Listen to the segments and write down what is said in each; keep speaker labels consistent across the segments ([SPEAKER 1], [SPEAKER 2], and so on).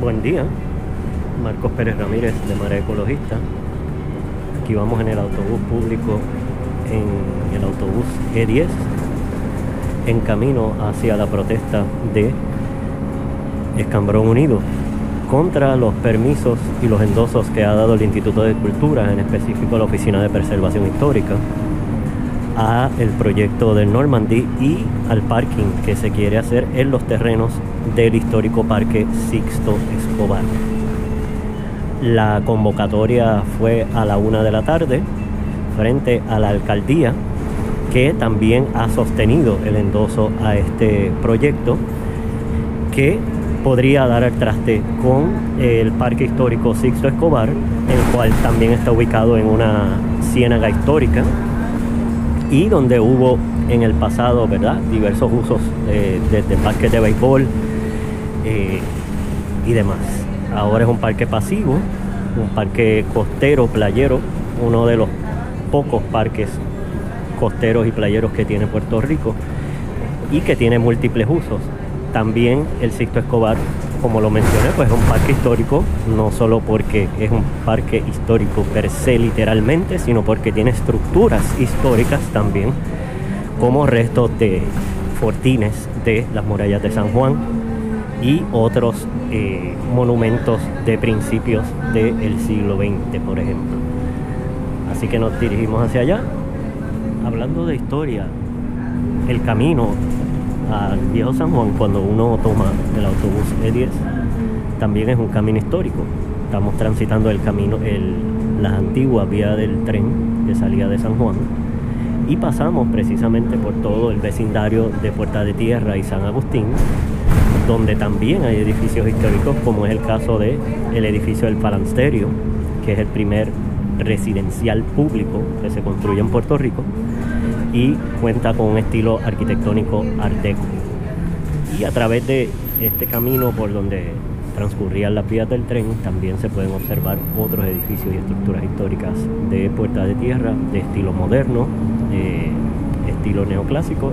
[SPEAKER 1] Buen día, Marcos Pérez Ramírez de Marea Ecologista. Aquí vamos en el autobús público, en el autobús E10, en camino hacia la protesta de Escambrón Unido contra los permisos y los endosos que ha dado el Instituto de Cultura, en específico la Oficina de Preservación Histórica, a el proyecto del Normandy y al parking que se quiere hacer en los terrenos del histórico Parque Sixto Escobar. La convocatoria fue a la una de la tarde frente a la alcaldía que también ha sostenido el endoso a este proyecto que podría dar al traste con el parque histórico Sixto Escobar, el cual también está ubicado en una ciénaga histórica y donde hubo en el pasado, ¿verdad? Diversos usos eh, desde parques de béisbol eh, y demás. Ahora es un parque pasivo, un parque costero, playero, uno de los pocos parques costeros y playeros que tiene Puerto Rico y que tiene múltiples usos. También el Sixto Escobar, como lo mencioné, pues es un parque histórico, no solo porque es un parque histórico per se literalmente, sino porque tiene estructuras históricas también, como restos de fortines de las murallas de San Juan y otros eh, monumentos de principios del siglo XX, por ejemplo. Así que nos dirigimos hacia allá. Hablando de historia, el camino al viejo San Juan cuando uno toma el autobús E10 también es un camino histórico. Estamos transitando el camino, el, las antiguas vías del tren que salía de San Juan y pasamos precisamente por todo el vecindario de Puerta de Tierra y San Agustín, donde también hay edificios históricos, como es el caso de el edificio del Palansterio, que es el primer residencial público que se construye en Puerto Rico y cuenta con un estilo arquitectónico art deco. Y a través de este camino por donde transcurrían las vías del tren también se pueden observar otros edificios y estructuras históricas de puerta de tierra de estilo moderno, eh, estilo neoclásico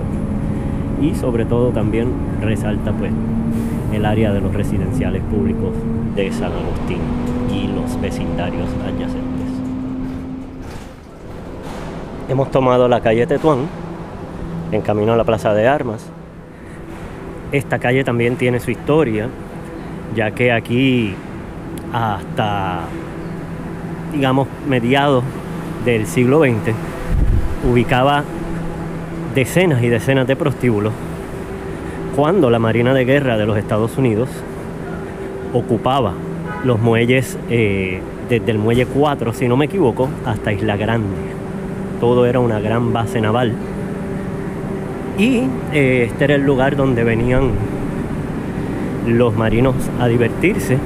[SPEAKER 1] y sobre todo también resalta pues el área de los residenciales públicos de San Agustín y los vecindarios adyacentes. Hemos tomado la calle Tetuán en camino a la Plaza de Armas. Esta calle también tiene su historia, ya que aquí hasta, digamos, mediados del siglo XX, ubicaba decenas y decenas de prostíbulos cuando la Marina de Guerra de los Estados Unidos ocupaba los muelles eh, desde el muelle 4, si no me equivoco, hasta Isla Grande todo era una gran base naval. Y eh, este era el lugar donde venían los marinos a divertirse.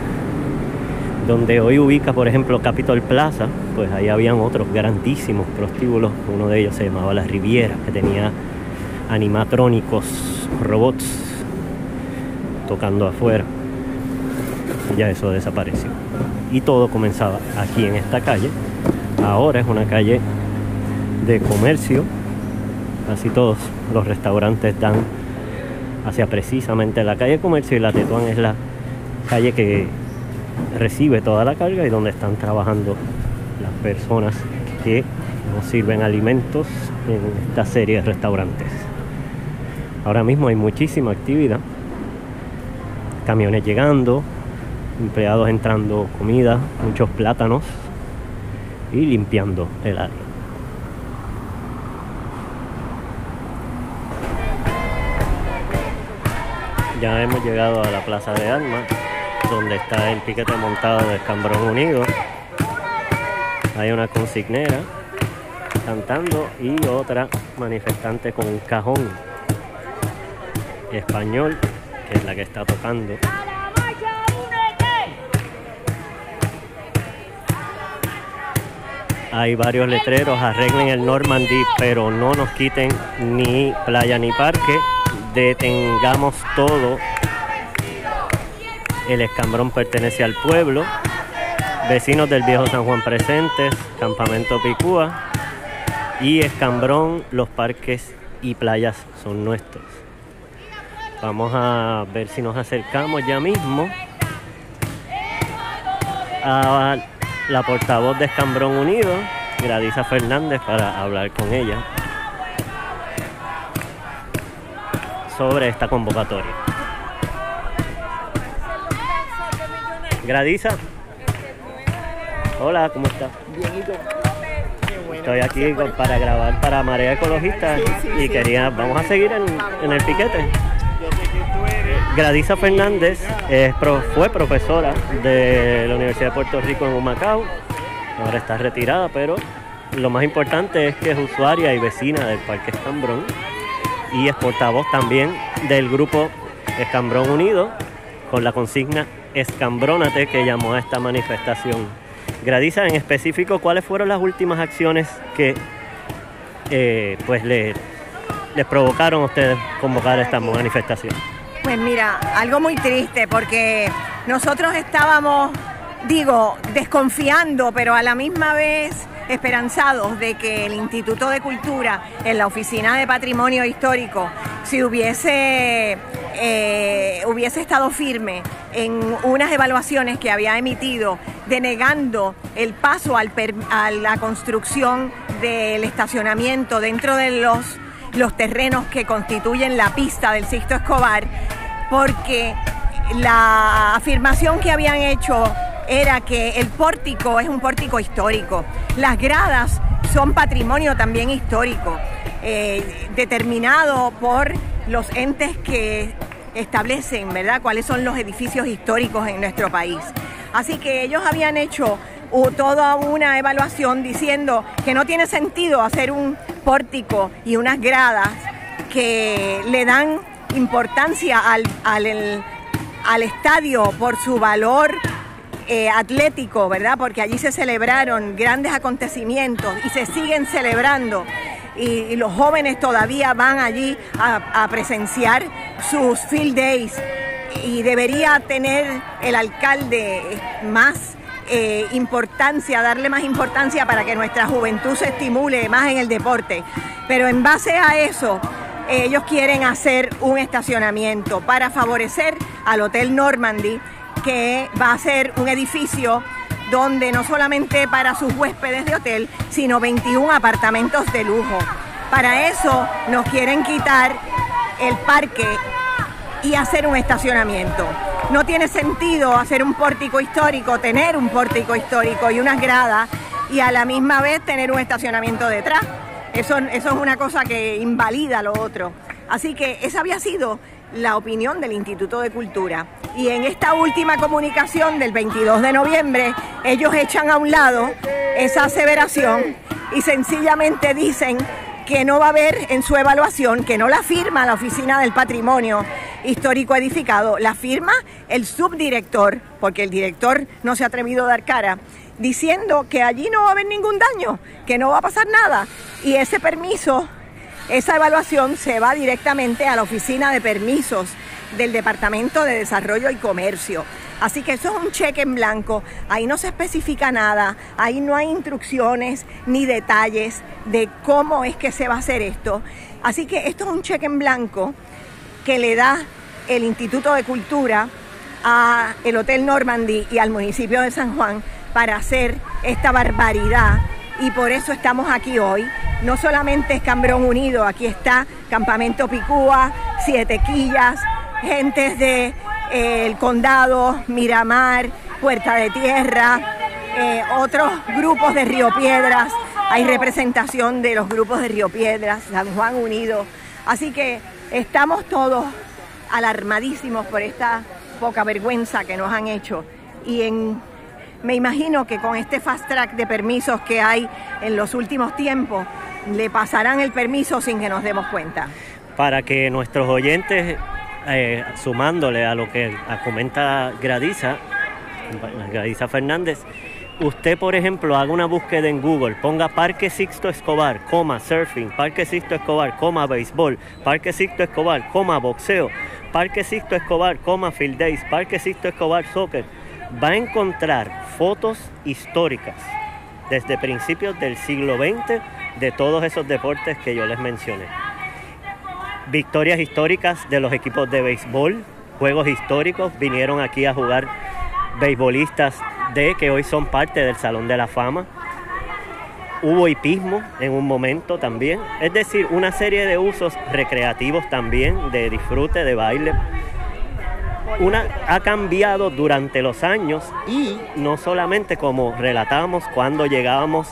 [SPEAKER 1] Donde hoy ubica, por ejemplo, Capitol Plaza, pues ahí habían otros grandísimos prostíbulos. Uno de ellos se llamaba La Riviera, que tenía animatrónicos, robots tocando afuera. Ya eso desapareció. Y todo comenzaba aquí en esta calle. Ahora es una calle de comercio. Casi todos los restaurantes dan hacia precisamente la calle Comercio y la Tetuán es la calle que recibe toda la carga y donde están trabajando las personas que nos sirven alimentos en esta serie de restaurantes. Ahora mismo hay muchísima actividad, camiones llegando, empleados entrando comida, muchos plátanos y limpiando el área. Ya hemos llegado a la Plaza de Armas, donde está el piquete montado de Escambrón Unido. Hay una consignera cantando y otra manifestante con un cajón español, que es la que está tocando. Hay varios letreros, arreglen el Normandy, pero no nos quiten ni playa ni parque detengamos todo. El escambrón pertenece al pueblo. Vecinos del viejo San Juan presentes, Campamento Picúa y Escambrón, los parques y playas son nuestros. Vamos a ver si nos acercamos ya mismo a la portavoz de Escambrón Unido, Gradisa Fernández, para hablar con ella sobre esta convocatoria. Gradisa. Hola, ¿cómo estás?
[SPEAKER 2] Bien,
[SPEAKER 1] Estoy aquí para grabar para Marea Ecologista y quería, vamos a seguir en, el piquete. Gradisa Fernández fue profesora de la Universidad de Puerto Rico en Humacao, ahora está retirada, pero lo más importante es que es usuaria y vecina del Parque Escambrón y es portavoz también del grupo Escambrón Unido con la consigna Escambrónate que llamó a esta manifestación. Gradiza, en específico, ¿cuáles fueron las últimas acciones que eh, pues les provocaron a ustedes convocar esta manifestación?
[SPEAKER 2] Pues mira, algo muy triste porque nosotros estábamos, digo, desconfiando, pero a la misma vez esperanzados de que el Instituto de Cultura en la Oficina de Patrimonio Histórico, si hubiese, eh, hubiese estado firme en unas evaluaciones que había emitido denegando el paso al a la construcción del estacionamiento dentro de los, los terrenos que constituyen la pista del Sixto Escobar, porque la afirmación que habían hecho era que el pórtico es un pórtico histórico, las gradas son patrimonio también histórico, eh, determinado por los entes que establecen, ¿verdad?, cuáles son los edificios históricos en nuestro país. Así que ellos habían hecho toda una evaluación diciendo que no tiene sentido hacer un pórtico y unas gradas que le dan importancia al, al, estadio por su valor eh, atlético, ¿verdad? Porque allí se celebraron grandes acontecimientos y se siguen celebrando. Y, los jóvenes todavía van allí a, a presenciar sus field days y debería tener el alcalde más eh, importancia, darle más importancia para que nuestra juventud se estimule más en el deporte. Pero en base a eso, ellos quieren hacer un estacionamiento para favorecer al Hotel Normandy, que va a ser un edificio donde no solamente para sus huéspedes de hotel, sino 21 apartamentos de lujo. Para eso nos quieren quitar el parque y hacer un estacionamiento. No tiene sentido hacer un pórtico histórico, tener un pórtico histórico y unas gradas y a la misma vez tener un estacionamiento detrás. Eso, es una cosa que invalida lo otro. Así que esa había sido la opinión del Instituto de Cultura. Y en esta última comunicación del 22 de noviembre, ellos echan a un lado esa aseveración y sencillamente dicen que no va a haber en su evaluación, que no la firma la Oficina del Patrimonio Histórico Edificado, la firma el subdirector, porque el director no se ha atrevido a dar cara, diciendo que allí no va a haber ningún daño, que no va a pasar nada. Y ese permiso, esa evaluación se va directamente a la Oficina de Permisos del Departamento de Desarrollo y Comercio. Así que eso es un cheque en blanco, ahí no se especifica nada, ahí no hay instrucciones ni detalles de cómo es que se va a hacer esto. Así que esto es un cheque en blanco que le da el Instituto de Cultura a el Hotel Normandy y al municipio de San Juan para hacer esta barbaridad. Y por eso estamos aquí hoy. No solamente es Cambrón Unido, aquí está Campamento Picúa, Siete Quillas, gentes de el condado, Miramar, Puerta de Tierra, eh, otros grupos de Río Piedras, hay representación de los grupos de Río Piedras, San Juan Unido, así que estamos todos alarmadísimos por esta poca vergüenza que nos han hecho y me imagino que con este fast track de permisos que hay en los últimos tiempos, le pasarán el permiso sin que nos demos cuenta.
[SPEAKER 1] Para que nuestros oyentes eh, sumándole a lo que comenta Gradiza, Gradiza Fernández, usted por ejemplo haga una búsqueda en Google, ponga Parque Sixto Escobar, coma surfing, Parque Sixto Escobar, coma béisbol, Parque Sixto Escobar, coma boxeo, Parque Sixto Escobar, coma field days, Parque Sixto Escobar soccer, va a encontrar fotos históricas desde principios del siglo XX de todos esos deportes que yo les mencioné. Victorias históricas de los equipos de béisbol, juegos históricos, vinieron aquí a jugar beisbolistas de que hoy son parte del Salón de la Fama. Hubo hipismo en un momento también, es decir, una serie de usos recreativos también, de disfrute, de baile. Una, ha cambiado durante los años y no solamente como relatábamos cuando llegábamos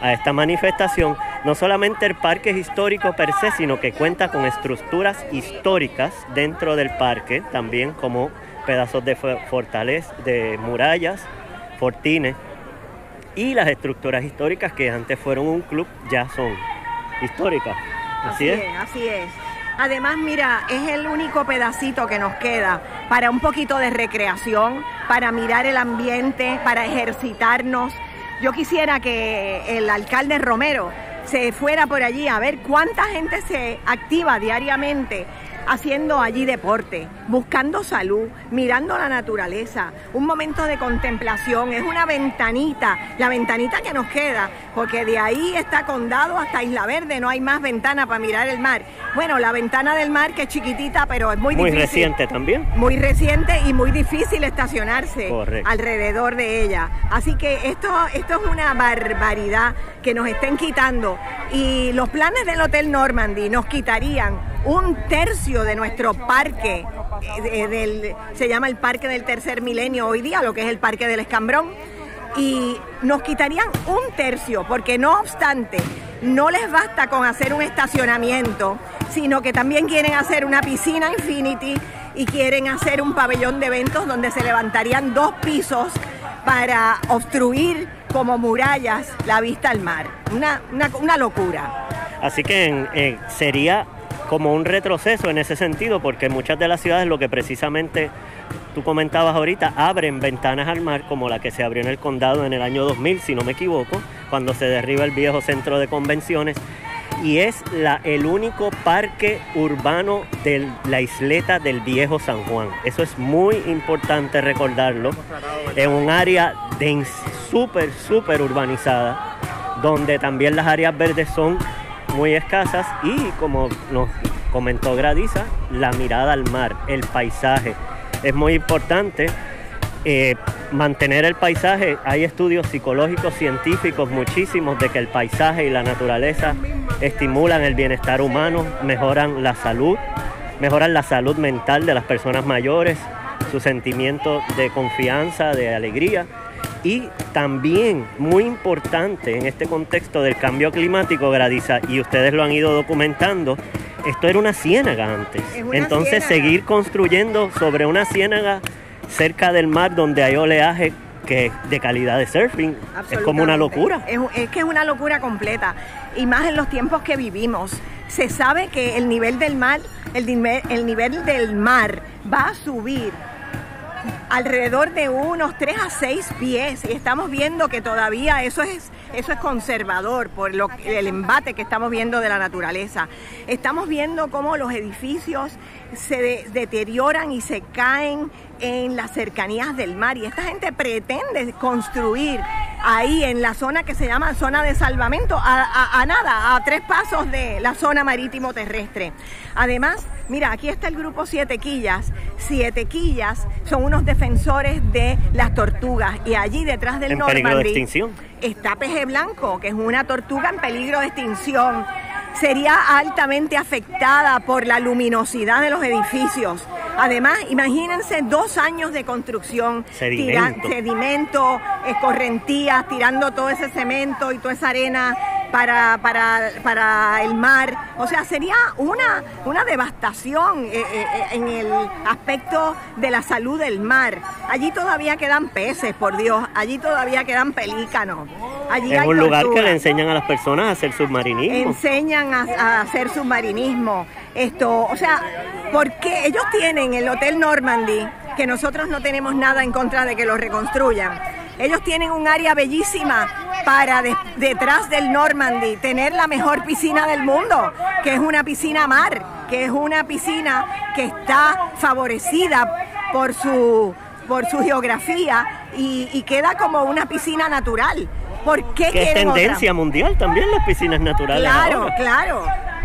[SPEAKER 1] a esta manifestación, no solamente el parque es histórico per se, sino que cuenta con estructuras históricas dentro del parque, también como pedazos de fortaleza, de murallas, fortines, y las estructuras históricas que antes fueron un club ya son históricas.
[SPEAKER 2] Así, es. Así es. Además, mira, es el único pedacito que nos queda para un poquito de recreación, para mirar el ambiente, para ejercitarnos. Yo quisiera que el alcalde Romero se fuera por allí a ver cuánta gente se activa diariamente haciendo allí deporte, buscando salud, mirando la naturaleza, un momento de contemplación, es una ventanita, la ventanita que nos queda, porque de ahí está Condado hasta Isla Verde, no hay más ventana para mirar el mar. Bueno, la ventana del mar que es chiquitita, pero es muy,
[SPEAKER 1] muy reciente también.
[SPEAKER 2] Muy reciente y muy difícil estacionarse alrededor de ella. Así que esto, esto es una barbaridad que nos estén quitando. Y los planes del Hotel Normandy nos quitarían un tercio de nuestro parque, eh, del, se llama el Parque del Tercer Milenio hoy día, lo que es el Parque del Escambrón, y nos quitarían un tercio, porque no obstante, no les basta con hacer un estacionamiento, sino que también quieren hacer una piscina Infinity y quieren hacer un pabellón de eventos donde se levantarían dos pisos para obstruir como murallas la vista al mar. Una, una, locura.
[SPEAKER 1] Así que sería como un retroceso en ese sentido, porque muchas de las ciudades lo que precisamente tú comentabas ahorita, abren ventanas al mar, como la que se abrió en el condado en el año 2000, si no me equivoco, cuando se derriba el viejo centro de convenciones, y es la, el único parque urbano de la isleta del viejo San Juan. Eso es muy importante recordarlo, en un área súper, súper urbanizada, donde también las áreas verdes son muy escasas y como nos comentó Gradiza, la mirada al mar, el paisaje. Es muy importante eh, mantener el paisaje. Hay estudios psicológicos, científicos, muchísimos, de que el paisaje y la naturaleza estimulan el bienestar humano, mejoran la salud, mejoran la salud mental de las personas mayores, su sentimiento de confianza, de alegría y también, muy importante en este contexto del cambio climático, Gradiza, y ustedes lo han ido documentando, esto era una ciénaga antes. Entonces seguir construyendo sobre una ciénaga cerca del mar donde hay oleaje que de calidad de surfing es como una locura.
[SPEAKER 2] Es, que es una locura completa. Y más en los tiempos que vivimos. Se sabe que el nivel del mar, el, el nivel del mar va a subir alrededor de unos 3 a 6 pies y estamos viendo que todavía eso es, eso es conservador por lo, el embate que estamos viendo de la naturaleza. Estamos viendo cómo los edificios se deterioran y se caen en las cercanías del mar y esta gente pretende construir ahí en la zona que se llama zona de salvamento, a, nada, a tres pasos de la zona marítimo terrestre. Además, mira, aquí está el grupo Siete Quillas. Siete Quillas son unos defensores de las tortugas y allí detrás del
[SPEAKER 1] Normandy
[SPEAKER 2] está peje blanco, que es una tortuga en peligro de extinción sería altamente afectada por la luminosidad de los edificios. Además, imagínense dos años de construcción,
[SPEAKER 1] sedimento,
[SPEAKER 2] sedimento escorrentías, tirando todo ese cemento y toda esa arena para, para, para el mar. O sea, sería una, una devastación eh, eh, eh, en el aspecto de la salud del mar. Allí todavía quedan peces, por Dios. Allí todavía quedan pelícanos. Allí
[SPEAKER 1] es un lugar que le enseñan a las personas a hacer submarinismo.
[SPEAKER 2] Enseñan a, a hacer submarinismo. Esto, o sea, porque ellos tienen el Hotel Normandy, que nosotros no tenemos nada en contra de que lo reconstruyan. Ellos tienen un área bellísima para detrás del Normandy tener la mejor piscina del mundo, que es una piscina mar, que es una piscina que está favorecida por su, por su geografía y, queda como una piscina natural. ¿Por qué
[SPEAKER 1] que es tendencia mundial también las piscinas naturales.
[SPEAKER 2] Claro, claro.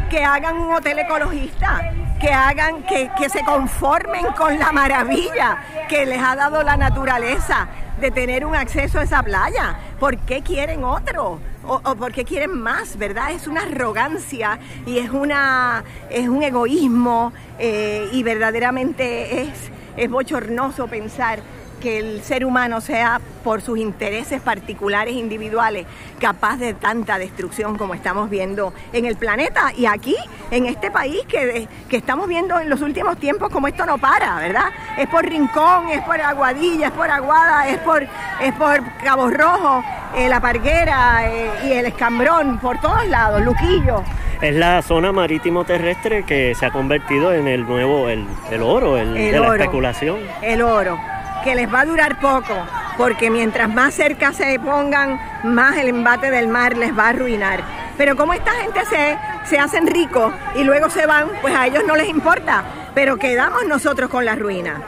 [SPEAKER 2] Que hagan un hotel ecologista, que hagan, que, que se conformen con la maravilla que les ha dado la naturaleza de tener un acceso a esa playa. ¿Por qué quieren otro? O, o por qué quieren más, ¿verdad? Es una arrogancia y es, una, es un egoísmo eh, y verdaderamente es, es bochornoso pensar que el ser humano sea por sus intereses particulares individuales capaz de tanta destrucción como estamos viendo en el planeta y aquí en este país que, que estamos viendo en los últimos tiempos como esto no para, ¿verdad? Es por Rincón, es por Aguadilla, es por Aguada, es por, es por Cabo Rojo, eh, La Parguera eh, y el Escambrón, por todos lados, Luquillo.
[SPEAKER 1] Es la zona marítimo terrestre que se ha convertido en el nuevo, el, el oro, el,
[SPEAKER 2] El
[SPEAKER 1] de la
[SPEAKER 2] oro.
[SPEAKER 1] especulación.
[SPEAKER 2] el oro, que les va a durar poco, porque mientras más cerca se pongan, más el embate del mar les va a arruinar. Pero como esta gente se, se hacen ricos y luego se van, pues a ellos no les importa, pero quedamos nosotros con la ruina.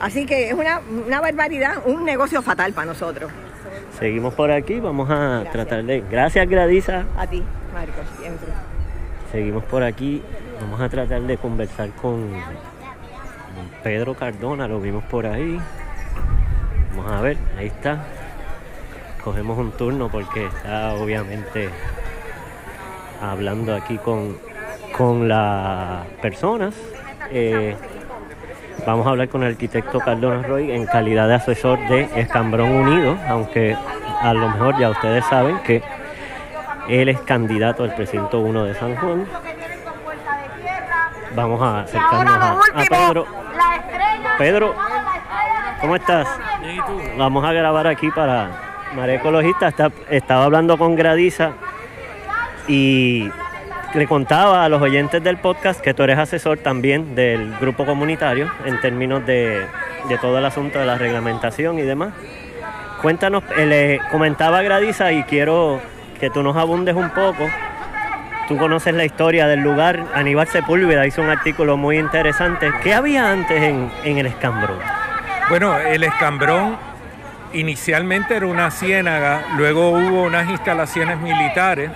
[SPEAKER 2] Así que es una, una barbaridad, un negocio fatal para nosotros.
[SPEAKER 1] Seguimos por aquí, vamos a tratar de... Gracias, Gradisa.
[SPEAKER 2] A ti, Marcos, siempre.
[SPEAKER 1] Seguimos por aquí, vamos a tratar de conversar con Pedro Cardona, lo vimos por ahí. Vamos a ver, ahí está. Cogemos un turno porque está obviamente hablando aquí con, con las personas. Eh, vamos a hablar con el arquitecto Cardona Roy en calidad de asesor de Escambrón Unido, aunque a lo mejor ya ustedes saben que él es candidato al precinto 1 de San Juan. Vamos a acercarnos a, a Pedro. Pedro, ¿cómo estás? Vamos a grabar aquí para Marea Ecologista. Estaba hablando con Gradiza y le contaba a los oyentes del podcast que tú eres asesor también del grupo comunitario en términos de, todo el asunto de la reglamentación y demás. Cuéntanos, eh, le comentaba Gradiza y quiero que tú nos abundes un poco. Tú conoces la historia del lugar. Aníbal Sepúlveda hizo un artículo muy interesante. ¿Qué había antes en, en el escambrón?
[SPEAKER 3] Bueno, el escambrón inicialmente era una ciénaga, luego hubo unas instalaciones militares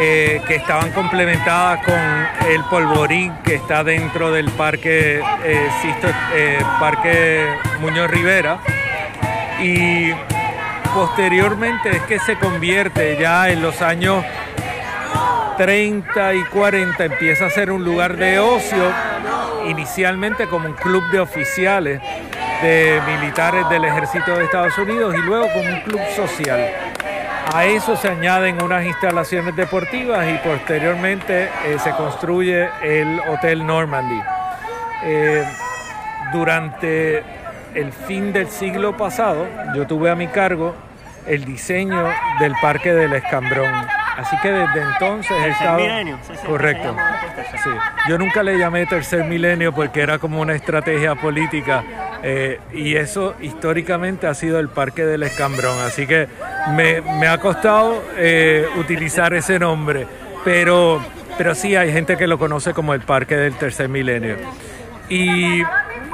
[SPEAKER 3] eh, que estaban complementadas con el polvorín que está dentro del parque, eh, eh, parque Muñoz Rivera. Y posteriormente es que se convierte ya en los años 30 y 40 empieza a ser un lugar de ocio, inicialmente como un club de oficiales de militares del ejército de Estados Unidos y luego como un club social. A eso se añaden unas instalaciones deportivas y posteriormente eh, se construye el Hotel Normandy. Eh, durante el fin del siglo pasado, yo tuve a mi cargo el diseño del Parque del Escambrón. Así que desde entonces he
[SPEAKER 1] Tercer
[SPEAKER 3] estado...
[SPEAKER 1] milenio, sí, sí,
[SPEAKER 3] Correcto. Sí. Yo nunca le llamé tercer milenio porque era como una estrategia política eh, y eso históricamente ha sido el Parque del Escambrón. Así que me, me ha costado eh, utilizar ese nombre, pero, pero sí hay gente que lo conoce como el Parque del Tercer Milenio. Y,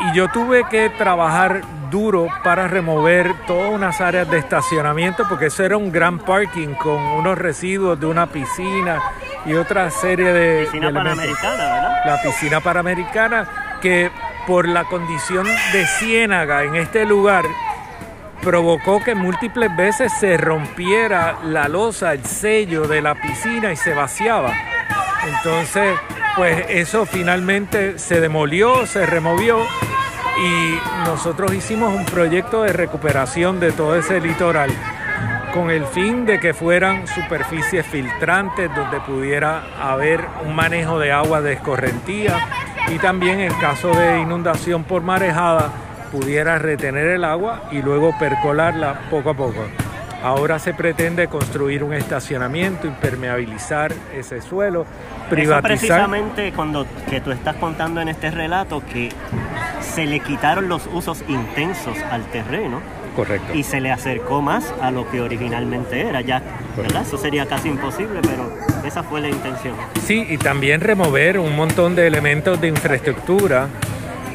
[SPEAKER 3] y yo tuve que trabajar duro para remover todas unas áreas de estacionamiento porque eso era un gran parking con unos residuos de una piscina y otra serie de,
[SPEAKER 1] Piscina
[SPEAKER 3] de
[SPEAKER 1] Panamericana, ¿verdad?
[SPEAKER 3] la piscina panamericana, que por la condición de ciénaga en este lugar provocó que múltiples veces se rompiera la losa, el sello de la piscina y se vaciaba. Entonces, pues eso finalmente se demolió, se removió y nosotros hicimos un proyecto de recuperación de todo ese litoral con el fin de que fueran superficies filtrantes donde pudiera haber un manejo de agua de escorrentía y también en caso de inundación por marejada pudiera retener el agua y luego percolarla poco a poco. Ahora se pretende construir un estacionamiento, impermeabilizar ese suelo,
[SPEAKER 1] Eso
[SPEAKER 3] privatizar.
[SPEAKER 1] precisamente cuando que tú estás contando en este relato que se le quitaron los usos intensos al terreno
[SPEAKER 3] Correcto.
[SPEAKER 1] y se le acercó más a lo que originalmente era ya, ¿verdad? Eso sería casi imposible, pero esa fue la intención.
[SPEAKER 3] Sí, y también remover un montón de elementos de infraestructura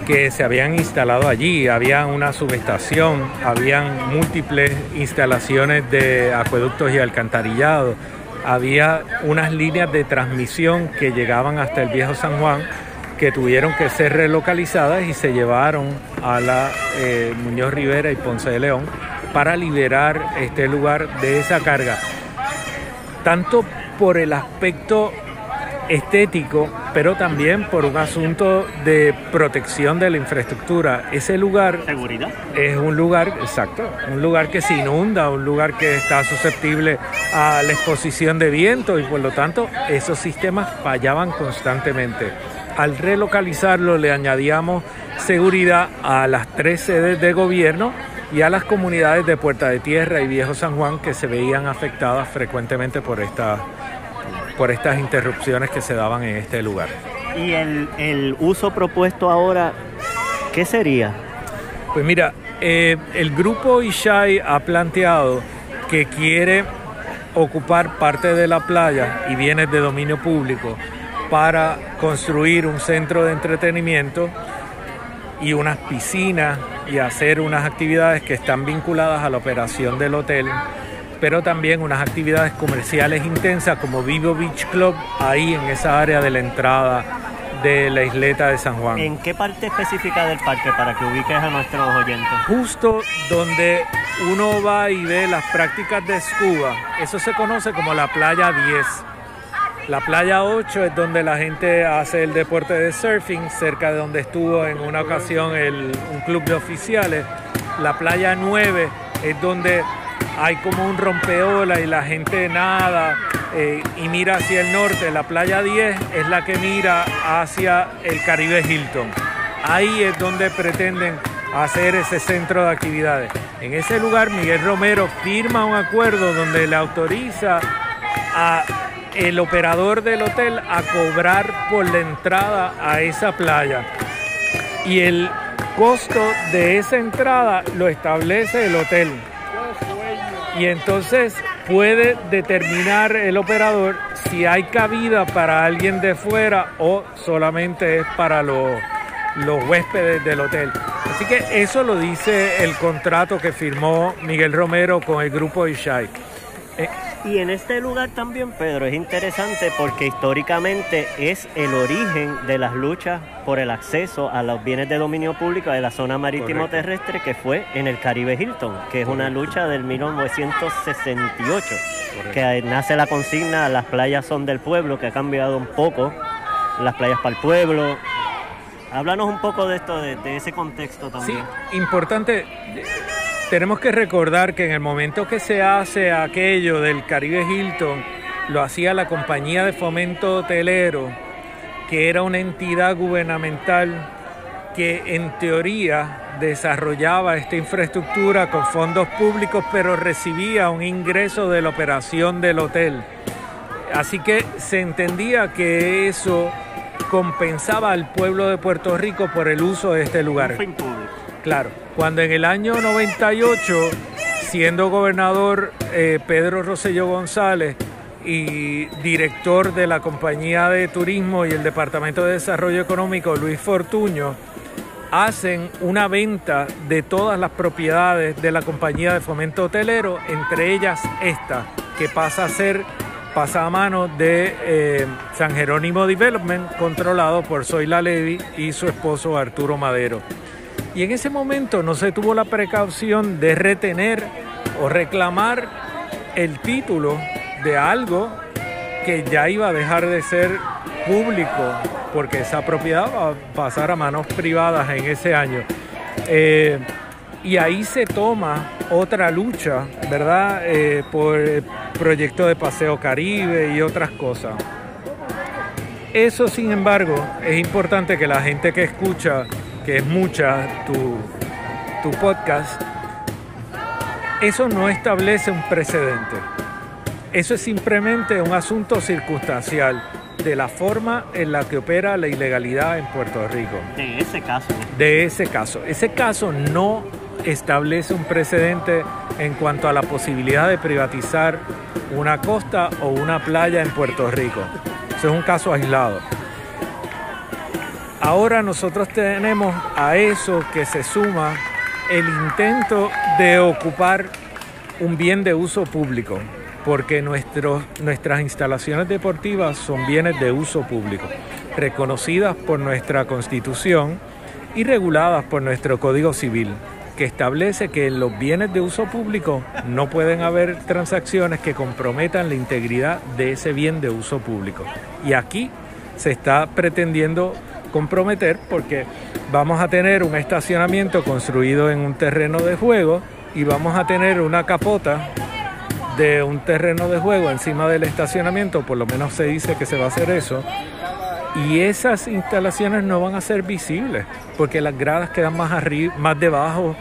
[SPEAKER 3] que se habían instalado allí. Había una subestación, habían múltiples instalaciones de acueductos y alcantarillado, había unas líneas de transmisión que llegaban hasta el viejo San Juan que tuvieron que ser relocalizadas y se llevaron a la eh, Muñoz Rivera y Ponce de León para liberar este lugar de esa carga. Tanto por el aspecto estético, pero también por un asunto de protección de la infraestructura. Ese lugar
[SPEAKER 1] seguridad
[SPEAKER 3] es un lugar, exacto, un lugar que se inunda, un lugar que está susceptible a la exposición de viento y por lo tanto esos sistemas fallaban constantemente. Al relocalizarlo le añadíamos seguridad a las tres sedes de gobierno y a las comunidades de Puerta de Tierra y Viejo San Juan que se veían afectadas frecuentemente por esta por estas interrupciones que se daban en este lugar.
[SPEAKER 1] ¿Y el, uso propuesto ahora qué sería?
[SPEAKER 3] Pues mira, eh, el grupo Ishai ha planteado que quiere ocupar parte de la playa y bienes de dominio público para construir un centro de entretenimiento y unas piscinas y hacer unas actividades que están vinculadas a la operación del hotel pero también unas actividades comerciales intensas como Vivo Beach Club ahí en esa área de la entrada de la isleta de San Juan.
[SPEAKER 1] ¿En qué parte específica del parque para que ubiques a nuestros oyentes?
[SPEAKER 3] Justo donde uno va y ve las prácticas de scuba, eso se conoce como la playa 10. La playa 8 es donde la gente hace el deporte de surfing, cerca de donde estuvo en una ocasión un club de oficiales. La playa 9 es donde hay como un rompeola y la gente nada eh, y mira hacia el norte. La playa 10 es la que mira hacia el Caribe Hilton. Ahí es donde pretenden hacer ese centro de actividades. En ese lugar Miguel Romero firma un acuerdo donde le autoriza a el operador del hotel a cobrar por la entrada a esa playa. Y el costo de esa entrada lo establece el hotel y entonces puede determinar el operador si hay cabida para alguien de fuera o solamente es para los, los huéspedes del hotel. Así que eso lo dice el contrato que firmó Miguel Romero con el grupo Ishai.
[SPEAKER 1] Eh, y en este lugar también, Pedro, es interesante porque históricamente es el origen de las luchas por el acceso a los bienes de dominio público de la zona marítimo terrestre que fue en el Caribe Hilton, que es una lucha del 1968, que nace la consigna las playas son del pueblo, que ha cambiado un poco, las playas para el pueblo. Háblanos un poco de esto, de, de ese contexto también.
[SPEAKER 3] Sí, importante tenemos que recordar que en el momento que se hace aquello del Caribe Hilton, lo hacía la compañía de fomento hotelero, que era una entidad gubernamental que en teoría desarrollaba esta infraestructura con fondos públicos, pero recibía un ingreso de la operación del hotel. Así que se entendía que eso compensaba al pueblo de Puerto Rico por el uso de este lugar. Claro, cuando en el año 98, siendo gobernador eh, Pedro Rosselló González y director de la compañía de turismo y el Departamento de Desarrollo Económico Luis Fortuño, hacen una venta de todas las propiedades de la compañía de fomento hotelero, entre ellas esta, que pasa a ser pasa a mano de eh, San Jerónimo Development, controlado por Zoila Levy y su esposo Arturo Madero. Y en ese momento no se tuvo la precaución de retener o reclamar el título de algo que ya iba a dejar de ser público, porque esa propiedad va a pasar a manos privadas en ese año. Eh, y ahí se toma otra lucha, ¿verdad? Eh, por el proyecto de Paseo Caribe y otras cosas. Eso, sin embargo, es importante que la gente que escucha que es mucha tu, tu podcast, eso no establece un precedente. Eso es simplemente un asunto circunstancial de la forma en la que opera la ilegalidad en Puerto Rico.
[SPEAKER 1] De ese caso.
[SPEAKER 3] De ese caso. Ese caso no establece un precedente en cuanto a la posibilidad de privatizar una costa o una playa en Puerto Rico. Eso es un caso aislado. Ahora nosotros tenemos a eso que se suma el intento de ocupar un bien de uso público, porque nuestras instalaciones deportivas son bienes de uso público, reconocidas por nuestra constitución y reguladas por nuestro Código Civil. que establece que en los bienes de uso público no pueden haber transacciones que comprometan la integridad de ese bien de uso público. Y aquí se está pretendiendo comprometer porque vamos a tener un estacionamiento construido en un terreno de juego y vamos a tener una capota de un terreno de juego encima del estacionamiento, por lo menos se dice que se va a hacer eso, y esas instalaciones no van a ser visibles porque las gradas quedan más arriba, más debajo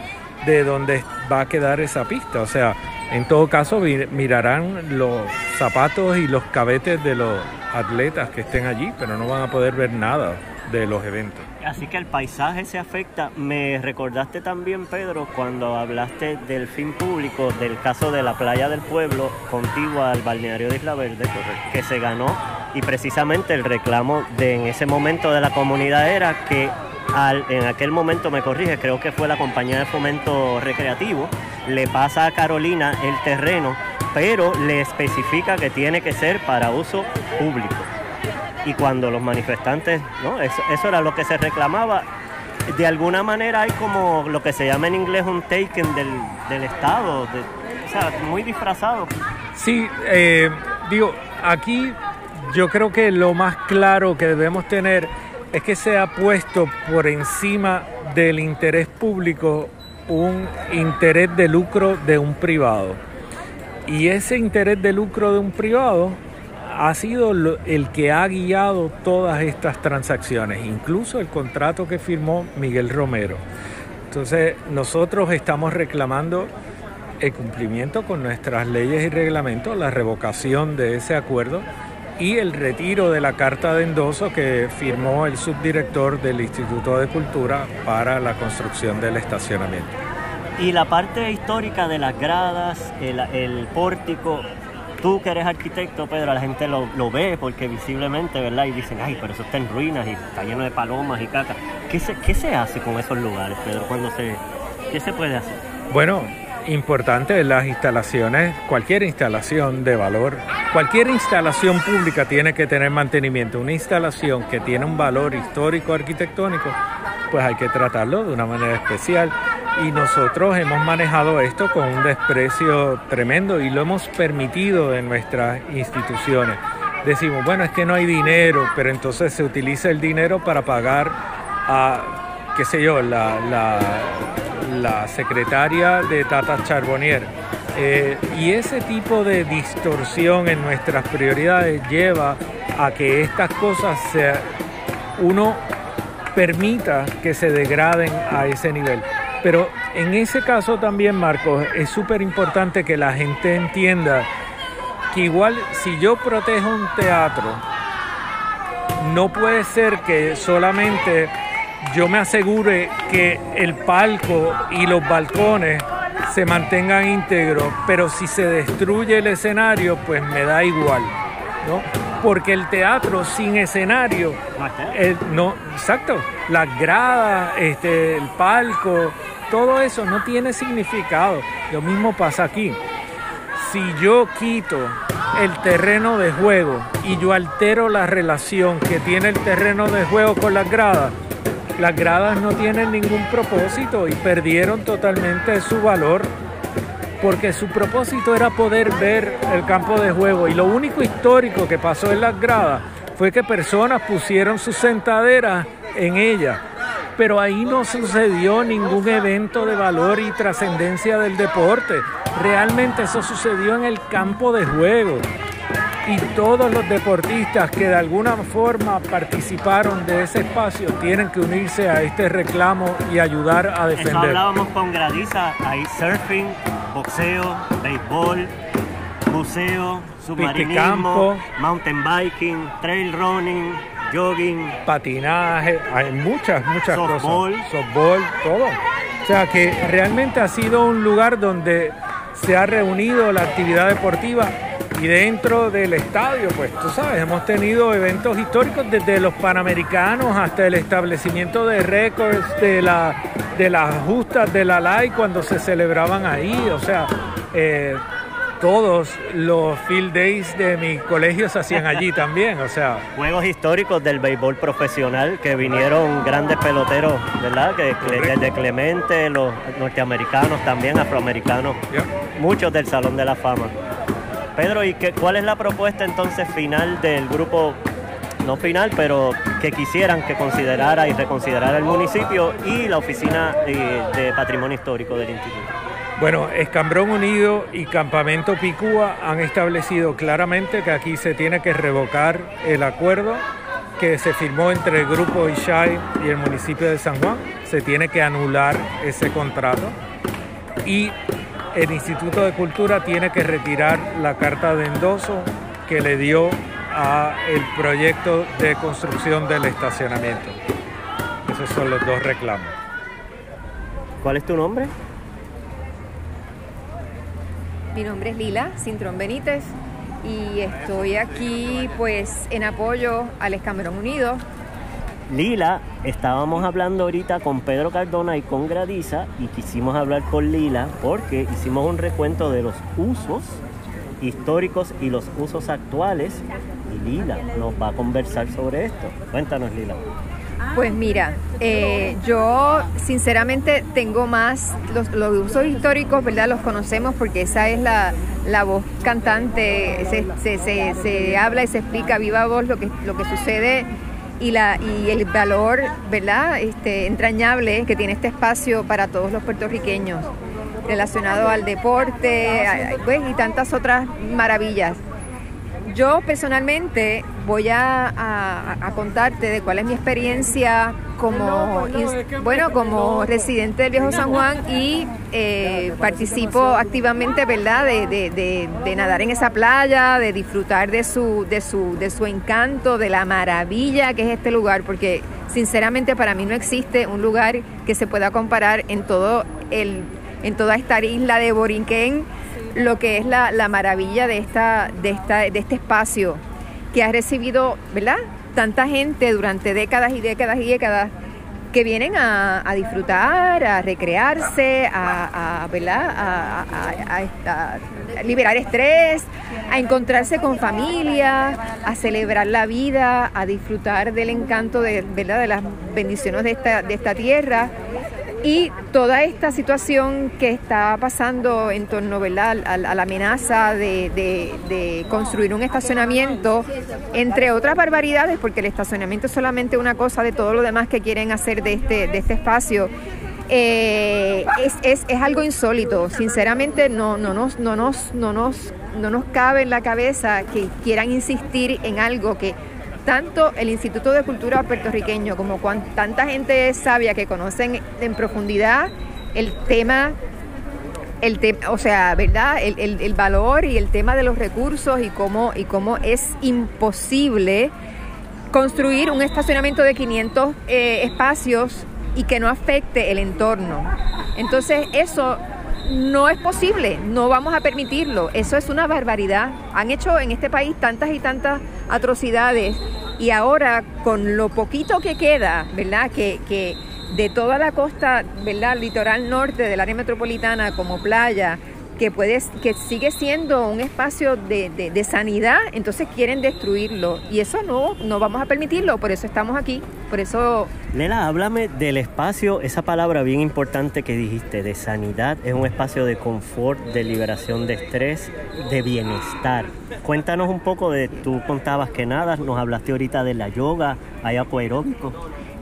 [SPEAKER 3] de donde va a quedar esa pista. O sea, en todo caso mirarán los zapatos y los cabetes de los atletas que estén allí, pero no van a poder ver nada de los eventos.
[SPEAKER 1] Así que el paisaje se afecta. Me recordaste también, Pedro, cuando hablaste del fin público, del caso de la playa del pueblo contigua al balneario de Isla Verde, que se ganó y precisamente el reclamo de en ese momento de la comunidad era que al, en aquel momento, me corrige, creo que fue la compañía de fomento recreativo, le pasa a Carolina el terreno, pero le especifica que tiene que ser para uso público. Y cuando los manifestantes, ¿no? eso, era lo que se reclamaba, de alguna manera hay como lo que se llama en inglés un taken del, del Estado, o sea, muy disfrazado.
[SPEAKER 3] Sí, eh, digo, aquí yo creo que lo más claro que debemos tener es que se ha puesto por encima del interés público un interés de lucro de un privado. Y ese interés de lucro de un privado ha sido el que ha guiado todas estas transacciones, incluso el contrato que firmó Miguel Romero. Entonces nosotros estamos reclamando el cumplimiento con nuestras leyes y reglamentos, la revocación de ese acuerdo y el retiro de la carta de endoso que firmó el subdirector del Instituto de Cultura para la construcción del estacionamiento.
[SPEAKER 1] Y la parte histórica de las gradas, el, pórtico, tú que eres arquitecto, Pedro, la gente lo, ve porque visiblemente, ¿verdad? Y dicen, ay, pero eso está en ruinas y está lleno de palomas y caca. ¿Qué se, qué se hace con esos lugares, Pedro? Cuando se, ¿Qué se puede hacer?
[SPEAKER 3] Bueno, importante las instalaciones, cualquier instalación de valor, cualquier instalación pública tiene que tener mantenimiento. Una instalación que tiene un valor histórico arquitectónico, pues hay que tratarlo de una manera especial. Y nosotros hemos manejado esto con un desprecio tremendo y lo hemos permitido en nuestras instituciones. Decimos, bueno, es que no hay dinero, pero entonces se utiliza el dinero para pagar a, qué sé yo, la, la secretaria de Tata Charbonnier. Eh, y ese tipo de distorsión en nuestras prioridades lleva a que estas cosas se, uno permita que se degraden a ese nivel. Pero en ese caso también, Marcos, es súper importante que la gente entienda que igual si yo protejo un teatro, no puede ser que solamente yo me asegure que el palco y los balcones se mantengan íntegros, pero si se destruye el escenario, pues me da igual, ¿no? Porque el teatro sin escenario, no, exacto, las gradas, este, el palco, todo eso no tiene significado. Lo mismo pasa aquí. Si yo quito el terreno de juego y yo altero la relación que tiene el terreno de juego con las gradas, las gradas no tienen ningún propósito y perdieron totalmente su valor porque su propósito era poder ver el campo de juego y lo único histórico que pasó en las gradas fue que personas pusieron sus sentaderas en ellas, pero ahí no sucedió ningún evento de valor y trascendencia del deporte. Realmente eso sucedió en el campo de juego y todos los deportistas que de alguna forma participaron de ese espacio tienen que unirse a este reclamo y ayudar a defender. Eso
[SPEAKER 1] hablábamos con Gradiza, hay surfing, boxeo, béisbol, buceo, submarinismo, mountain biking, trail running, jogging,
[SPEAKER 3] patinaje, hay muchas, muchas cosas. Softball, todo. O sea que realmente ha sido un lugar donde se ha reunido la actividad deportiva y dentro del estadio, pues tú sabes, hemos tenido eventos históricos desde los Panamericanos hasta el establecimiento de récords de, la, de las justas de la LAI cuando se celebraban ahí. O sea, eh, todos los field days de mi colegio se hacían allí también, o sea.
[SPEAKER 1] Juegos históricos del béisbol profesional que vinieron grandes peloteros, ¿verdad? Que, desde Clemente, los norteamericanos también, afroamericanos, muchos del Salón de la Fama. Pedro, ¿y qué, cuál es la propuesta entonces final del grupo no final, pero que quisieran que considerara y reconsiderara el municipio y la Oficina de, Patrimonio Histórico del Instituto.
[SPEAKER 3] Bueno, Escambrón Unido y Campamento Picúa han establecido claramente que aquí se tiene que revocar el acuerdo que se firmó entre el Grupo Ishai y el municipio de San Juan. Se tiene que anular ese contrato y el Instituto de Cultura tiene que retirar la carta de endoso que le dio a el proyecto de construcción del estacionamiento. Esos son los dos reclamos.
[SPEAKER 1] ¿Cuál es tu nombre?
[SPEAKER 4] Mi nombre es Lila Cintrón Benítez y estoy aquí pues en apoyo al Escambrón Unido.
[SPEAKER 1] Lila, estábamos hablando ahorita con Pedro Cardona y con Gradiza y quisimos hablar con Lila porque hicimos un recuento de los usos históricos y los usos actuales y Lila nos va a conversar sobre esto. Cuéntanos Lila.
[SPEAKER 4] Pues mira, eh, yo sinceramente tengo más, los, usos históricos, ¿verdad? Los conocemos porque esa es la, voz cantante, se, se, se, habla y se explica viva voz lo que, lo que sucede y, la, y el valor, ¿verdad? Este, entrañable que tiene este espacio para todos los puertorriqueños relacionado al deporte pues, y tantas otras maravillas. Yo personalmente voy a, contarte de cuál es mi experiencia como, bueno, como residente del Viejo San Juan y eh, participo activamente, ¿verdad?, de, nadar en esa playa, de disfrutar de su, de, su, de su encanto, de la maravilla que es este lugar, porque sinceramente para mí no existe un lugar que se pueda comparar en todo el en toda esta isla de Borinquén, lo que es la, maravilla de, esta, de, esta, de este espacio que ha recibido, ¿verdad? Tanta gente durante décadas y décadas y décadas que vienen a, disfrutar, a recrearse, a, a, liberar estrés, a encontrarse con familia, a celebrar la vida, a disfrutar del encanto de, ¿verdad? de las bendiciones de esta, de esta tierra y toda esta situación que está pasando en torno A, la amenaza de, construir un estacionamiento, entre otras barbaridades, porque el estacionamiento es solamente una cosa de todo lo demás que quieren hacer de este, de este espacio. Eh, es, algo insólito. Sinceramente no, no, nos, no, nos, no, nos, no nos cabe en la cabeza que quieran insistir en algo que tanto el Instituto de Cultura puertorriqueño como tanta gente sabia que conocen en profundidad el tema, el o sea, ¿verdad? El, valor y el tema de los recursos y cómo, y cómo es imposible construir un estacionamiento de 500 eh, espacios y que no afecte el entorno. Entonces, eso no es posible, no vamos a permitirlo. Eso es una barbaridad. Han hecho en este país tantas y tantas atrocidades y ahora con lo poquito que queda, ¿verdad? Que, que de toda la costa, ¿verdad? Litoral norte del área metropolitana como playa, que, puedes, que sigue siendo un espacio de, sanidad, entonces quieren destruirlo. Y eso no, no vamos a permitirlo, por eso estamos aquí, por eso...
[SPEAKER 1] Lela, háblame del espacio, esa palabra bien importante que dijiste, de sanidad, es un espacio de confort, de liberación de estrés, de bienestar. Cuéntanos un poco de, tú contabas que nada, nos hablaste ahorita de la yoga, hay apoaeróbico.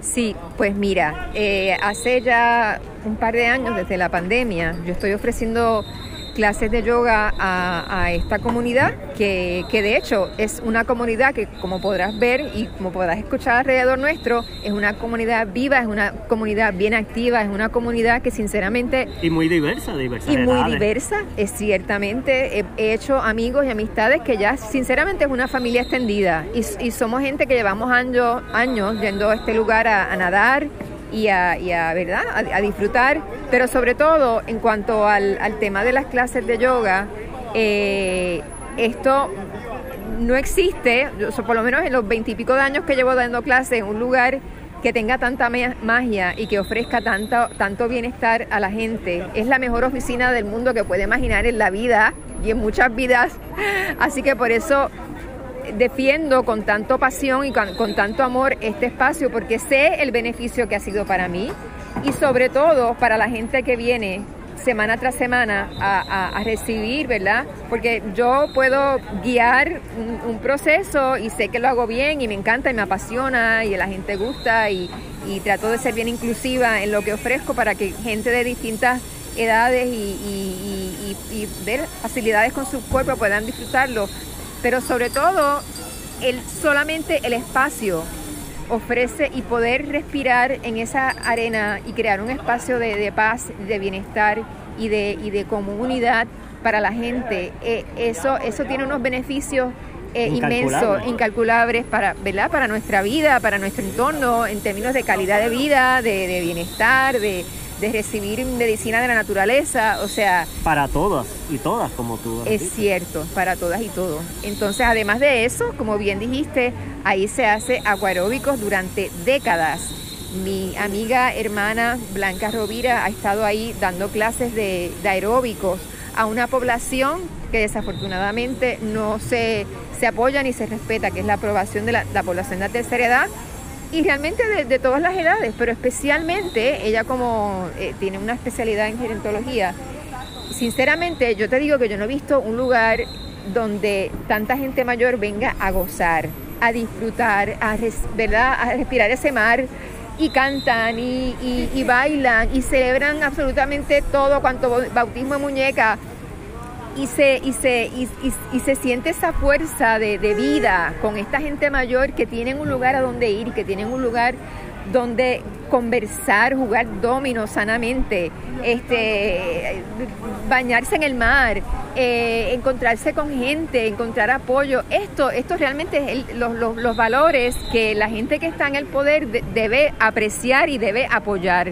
[SPEAKER 4] Sí, pues mira, eh, hace ya un par de años desde la pandemia, yo estoy ofreciendo clases de yoga a, esta comunidad, que, de hecho es una comunidad que como podrás ver y como podrás escuchar alrededor nuestro, es una comunidad viva, es una comunidad bien activa, es una comunidad que sinceramente...
[SPEAKER 1] Y muy diversa, diversa.
[SPEAKER 4] Y muy diversa, es ciertamente. He, hecho amigos y amistades que ya sinceramente es una familia extendida y, somos gente que llevamos años, años yendo a este lugar a nadar y a, ¿verdad? A, disfrutar, pero sobre todo en cuanto al, tema de las clases de yoga, eh, esto no existe, por lo menos en los veintipico de años que llevo dando clases, en un lugar que tenga tanta magia y que ofrezca tanto, tanto bienestar a la gente. Es la mejor oficina del mundo que puede imaginar en la vida y en muchas vidas. Así que por eso defiendo con tanto pasión y con, tanto amor este espacio porque sé el beneficio que ha sido para mí y sobre todo para la gente que viene semana tras semana a, recibir, ¿verdad? Porque yo puedo guiar un, proceso y sé que lo hago bien y me encanta y me apasiona y la gente gusta y, trato de ser bien inclusiva en lo que ofrezco para que gente de distintas edades y, y ver facilidades con su cuerpo puedan disfrutarlo. Pero sobre todo, el, solamente el espacio ofrece y poder respirar en esa arena y crear un espacio de, paz, de bienestar y de, y de comunidad para la gente, eh, eso, eso tiene unos beneficios eh, inmensos, incalculables para, ¿verdad? para nuestra vida, para nuestro entorno, en términos de calidad de vida, de bienestar, de, de recibir medicina de la naturaleza, o sea...
[SPEAKER 1] Para todas y todas, como tú.
[SPEAKER 4] Es cierto, para todas y todos. Entonces, además de eso, como bien dijiste, ahí se hace acuaróbicos durante décadas. Mi amiga hermana Blanca Rovira ha estado ahí dando clases de, aeróbicos a una población que desafortunadamente no se, se apoya ni se respeta, que es la aprobación de la, la población de la tercera edad, y realmente de, todas las edades, pero especialmente ella como eh, tiene una especialidad en gerontología, sinceramente yo te digo que yo no he visto un lugar donde tanta gente mayor venga a gozar, a disfrutar, a, ¿verdad? a respirar ese mar y cantan y, y, bailan y celebran absolutamente todo cuanto bautismo de muñeca y se, y se, y, se siente esa fuerza de, vida con esta gente mayor que tienen un lugar a donde ir que tienen un lugar donde conversar, jugar domino sanamente, este, bañarse en el mar, eh, encontrarse con gente, encontrar apoyo. Esto, esto realmente es los, los, valores que la gente que está en el poder debe apreciar y debe apoyar.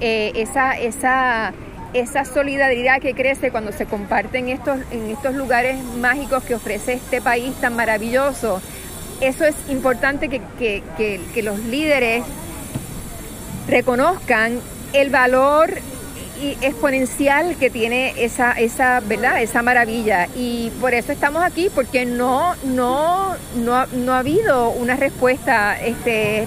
[SPEAKER 4] Eh, esa, esa esa solidaridad que crece cuando se comparte en estos, en estos lugares mágicos que ofrece este país tan maravilloso. Eso es importante que, los líderes reconozcan el valor exponencial que tiene esa, esa, ¿verdad? esa maravilla. Y por eso estamos aquí, porque no, no, no, ha habido una respuesta este,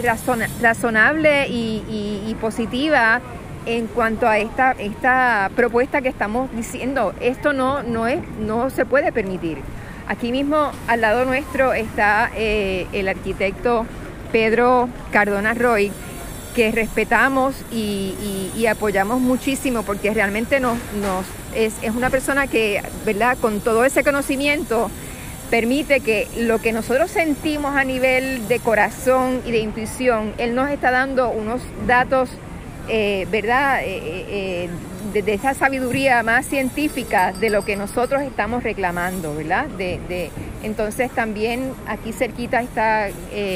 [SPEAKER 4] razonable y positiva en cuanto a esta, esta propuesta que estamos diciendo. Esto no, no, es, no se puede permitir. Aquí mismo al lado nuestro está eh, el arquitecto Pedro Cardona Roy, que respetamos y, apoyamos muchísimo porque realmente nos, nos es, es, una persona que, ¿verdad? Con todo ese conocimiento permite que lo que nosotros sentimos a nivel de corazón y de intuición, él nos está dando unos datos eh, ¿verdad? Eh, eh, de, esa sabiduría más científica de lo que nosotros estamos reclamando, ¿verdad? De, entonces también aquí cerquita está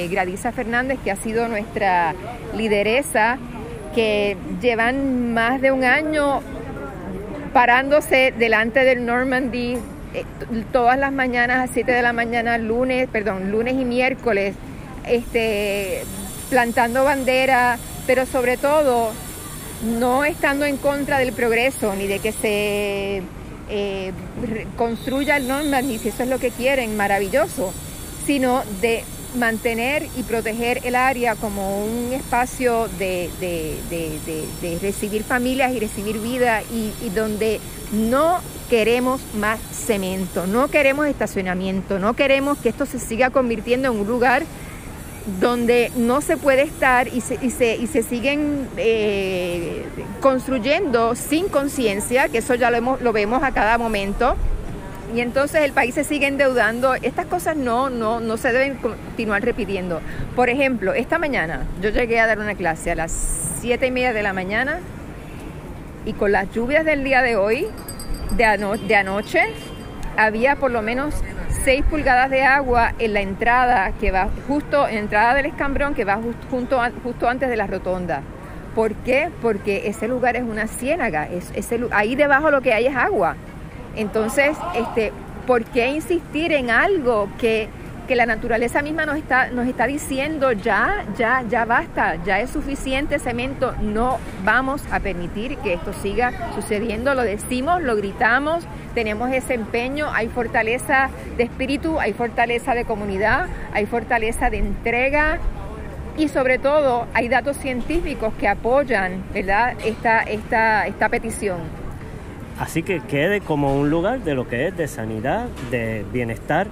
[SPEAKER 4] Gradisa Fernández, que ha sido nuestra lideresa, que llevan más de un año parándose delante del Normandy todas las mañanas a 7 de la mañana, lunes, perdón, lunes y miércoles, este, plantando bandera, pero sobre todo no estando en contra del progreso ni de que se eh, construya el Normandy, si eso es lo que quieren, maravilloso, sino de mantener y proteger el área como un espacio de, recibir familias y recibir vida y donde no queremos más cemento, no queremos estacionamiento, no queremos que esto se siga convirtiendo en un lugar donde no se puede estar y se, y se, y se siguen eh, construyendo sin conciencia, que eso ya lo, lo vemos a cada momento, y entonces el país se sigue endeudando. Estas cosas no, no, no se deben continuar repitiendo. Por ejemplo, esta mañana yo llegué a dar una clase a las siete y media de la mañana y con las lluvias del día de hoy, de, de anoche, había por lo menos 6 pulgadas de agua en la entrada que va justo, en entrada del escambrón que va justo, antes de la rotonda. ¿Por qué? Porque ese lugar es una ciénaga, es, ese, ahí debajo lo que hay es agua. Entonces, este, ¿por qué insistir en algo que que la naturaleza misma nos está, nos está diciendo ya, ya, ya basta, ya es suficiente cemento, no vamos a permitir que esto siga sucediendo, lo decimos, lo gritamos, tenemos ese empeño, hay fortaleza de espíritu, hay fortaleza de comunidad, hay fortaleza de entrega y sobre todo hay datos científicos que apoyan ¿verdad? Esta, esta, esta petición.
[SPEAKER 1] Así que quede como un lugar de lo que es de sanidad, de bienestar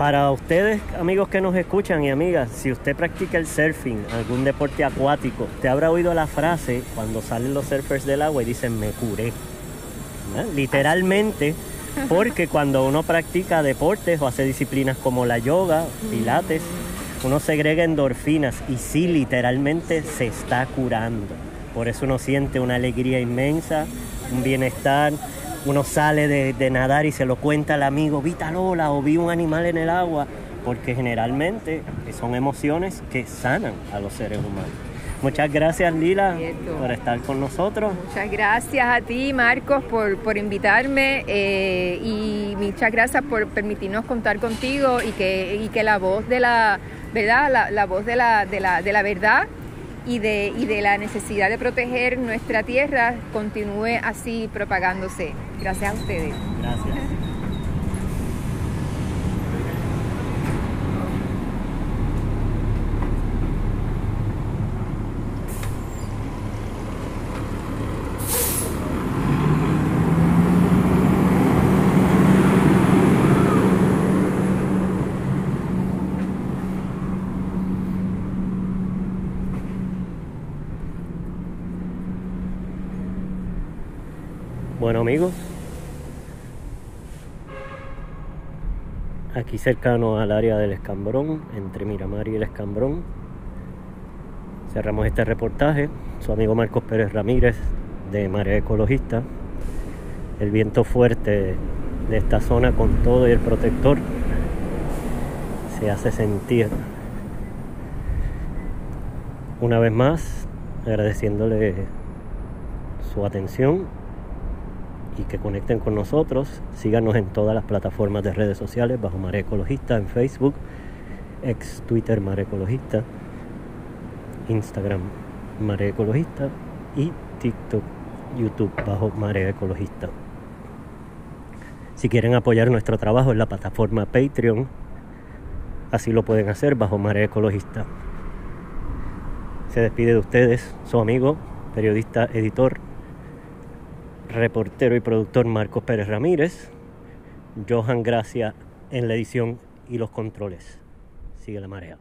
[SPEAKER 1] para ustedes, amigos que nos escuchan y amigas, si usted practica el surfing, algún deporte acuático, te habrá oído la frase cuando salen los surfers del agua y dicen me curé. Literalmente, porque cuando uno practica deportes o hace disciplinas como la yoga, pilates, uno segrega endorfinas y sí, literalmente se está curando. Por eso uno siente una alegría inmensa, un bienestar uno sale de, nadar y se lo cuenta al amigo, vi Lola o vi un animal en el agua, porque generalmente son emociones que sanan a los seres humanos. Muchas gracias Lila por estar con nosotros.
[SPEAKER 4] Muchas gracias a ti Marcos por, invitarme eh, y muchas gracias por permitirnos contar contigo y que, que la voz de la verdad, la, voz de la, de la, de la verdad y de, y de la necesidad de proteger nuestra tierra continúe así propagándose. Gracias a ustedes.
[SPEAKER 1] Gracias. Bueno amigos, aquí cercano al área del Escambrón, entre Miramar y el Escambrón, cerramos este reportaje. Su amigo Marcos Pérez Ramírez de Marea Ecologista. El viento fuerte de esta zona con todo y el protector se hace sentir. Una vez más, agradeciéndole su atención y que conecten con nosotros. Síganos en todas las plataformas de redes sociales bajo Marea Ecologista en Facebook, ex Twitter Marea Ecologista, Instagram Marea Ecologista y TikTok, YouTube bajo Marea Ecologista. Si quieren apoyar nuestro trabajo en la plataforma Patreon, así lo pueden hacer bajo Marea Ecologista. Se despide de ustedes su amigo, periodista, editor reportero y productor Marcos Pérez Ramírez, Johan Gracia en la edición y los controles. Sigue la marea.